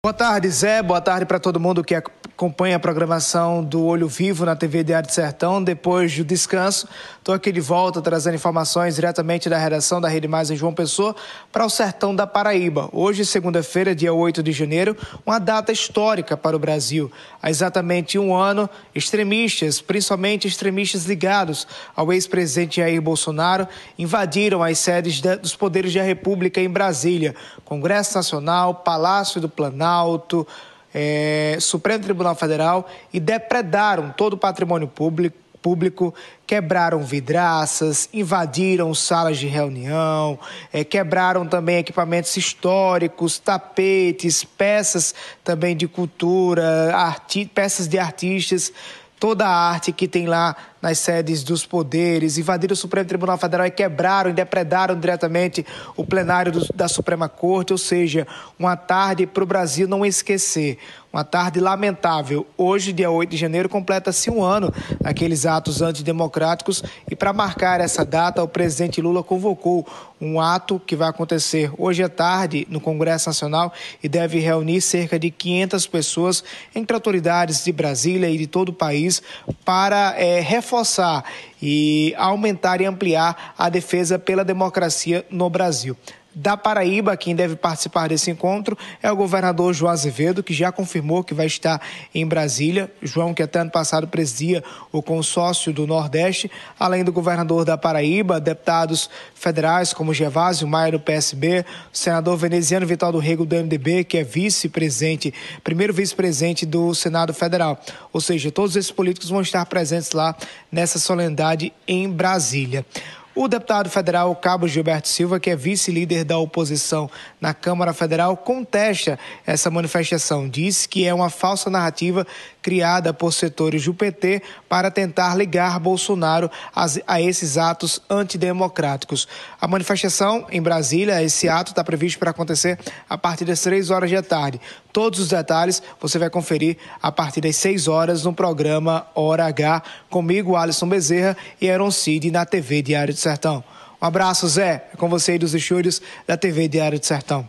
Boa tarde, Zé. Boa tarde para todo mundo que acompanha a programação do Olho Vivo na TV Diário de Sertão. Depois do descanso, estou aqui de volta trazendo informações diretamente da redação da Rede Mais em João Pessoa para o Sertão da Paraíba. Hoje, segunda-feira, dia 8 de janeiro, uma data histórica para o Brasil. Há exatamente um ano, extremistas, principalmente extremistas ligados ao ex-presidente Jair Bolsonaro, invadiram as sedes dos poderes da República em Brasília, Congresso Nacional, Palácio do Planalto, é, Supremo Tribunal Federal e depredaram todo o patrimônio público, público quebraram vidraças, invadiram salas de reunião, é, quebraram também equipamentos históricos, tapetes, peças também de cultura, peças de artistas, toda a arte que tem lá nas sedes dos poderes, invadiram o Supremo Tribunal Federal e quebraram e depredaram diretamente o plenário do, da Suprema Corte, ou seja, uma tarde para o Brasil não esquecer. Uma tarde lamentável. Hoje, dia 8 de janeiro, completa-se um ano daqueles atos antidemocráticos e para marcar essa data, o presidente Lula convocou um ato que vai acontecer hoje à tarde no Congresso Nacional e deve reunir cerca de 500 pessoas entre autoridades de Brasília e de todo o país para é, reforçar e aumentar e ampliar a defesa pela democracia no Brasil da Paraíba. Quem deve participar desse encontro é o governador João Azevedo, que já confirmou que vai estar em Brasília. João, que até ano passado presidia o consórcio do Nordeste, além do governador da Paraíba, deputados federais como Gervásio Maia do PSB, o senador veneziano Vital do Rego do MDB, que é vice-presidente, primeiro vice-presidente do Senado Federal. Ou seja, todos esses políticos vão estar presentes lá nessa solenidade em Brasília. O deputado federal Cabo Gilberto Silva, que é vice-líder da oposição na Câmara Federal, contesta essa manifestação. Diz que é uma falsa narrativa criada por setores do PT para tentar ligar Bolsonaro a, esses atos antidemocráticos. A manifestação em Brasília, esse ato está previsto para acontecer a partir das três horas da tarde. Todos os detalhes você vai conferir a partir das 6 horas no programa Hora H, comigo, Alisson Bezerra e Aaron Cid na TV Diário de Sertão. Um abraço, Zé. É com você aí dos estúdios da TV Diário de Sertão.